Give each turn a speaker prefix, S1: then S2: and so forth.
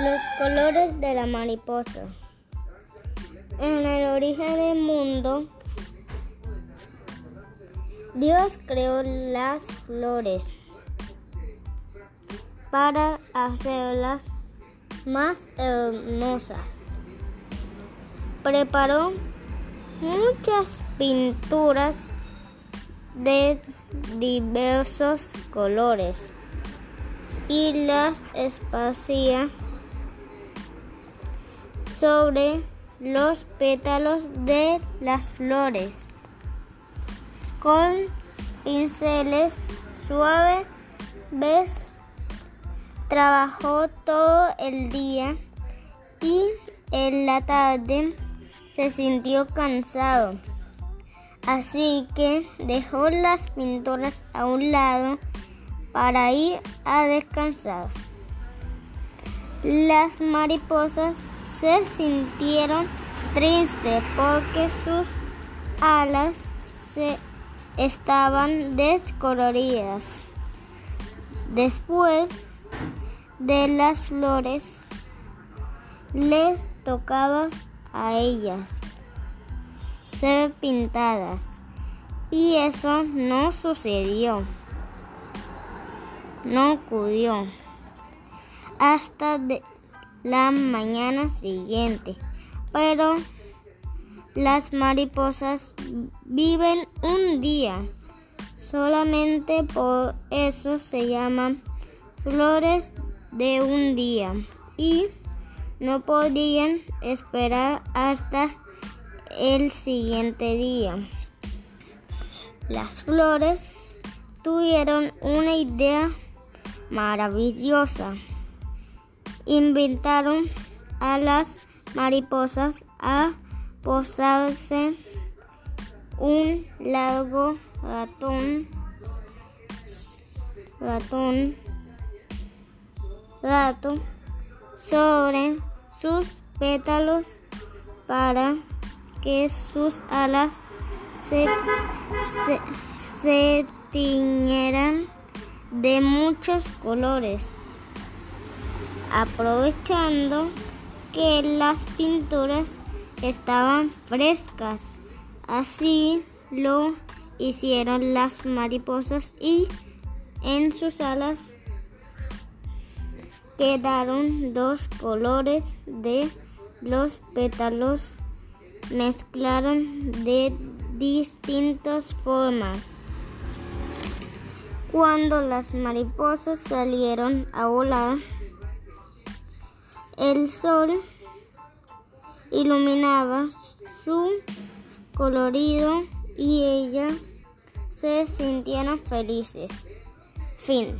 S1: Los colores de la mariposa. En el origen del mundo, Dios creó las flores para hacerlas más hermosas. Preparó muchas pinturas de diversos colores y las esparcía sobre los pétalos de las flores con pinceles suaves. Trabajó todo el día y en la tarde se sintió cansado. Así que dejó las pinturas a un lado para ir a descansar. Las mariposas se sintieron tristes porque sus alas se estaban descoloridas. Después de las flores, les tocaba a ellas ser pintadas y eso no sucedió, no ocurrió hasta de la mañana siguiente. Pero las mariposas viven un día. Solamente por eso se llaman flores de un día. Y no podían esperar hasta el siguiente día. Las flores tuvieron una idea maravillosa inventaron a las mariposas a posarse un largo ratón ratón rato sobre sus pétalos para que sus alas se, se, se tiñeran de muchos colores aprovechando que las pinturas estaban frescas. Así lo hicieron las mariposas y en sus alas quedaron dos colores de los pétalos mezclaron de distintas formas. Cuando las mariposas salieron a volar, el sol iluminaba su colorido y ellas se sintieron felices. Fin.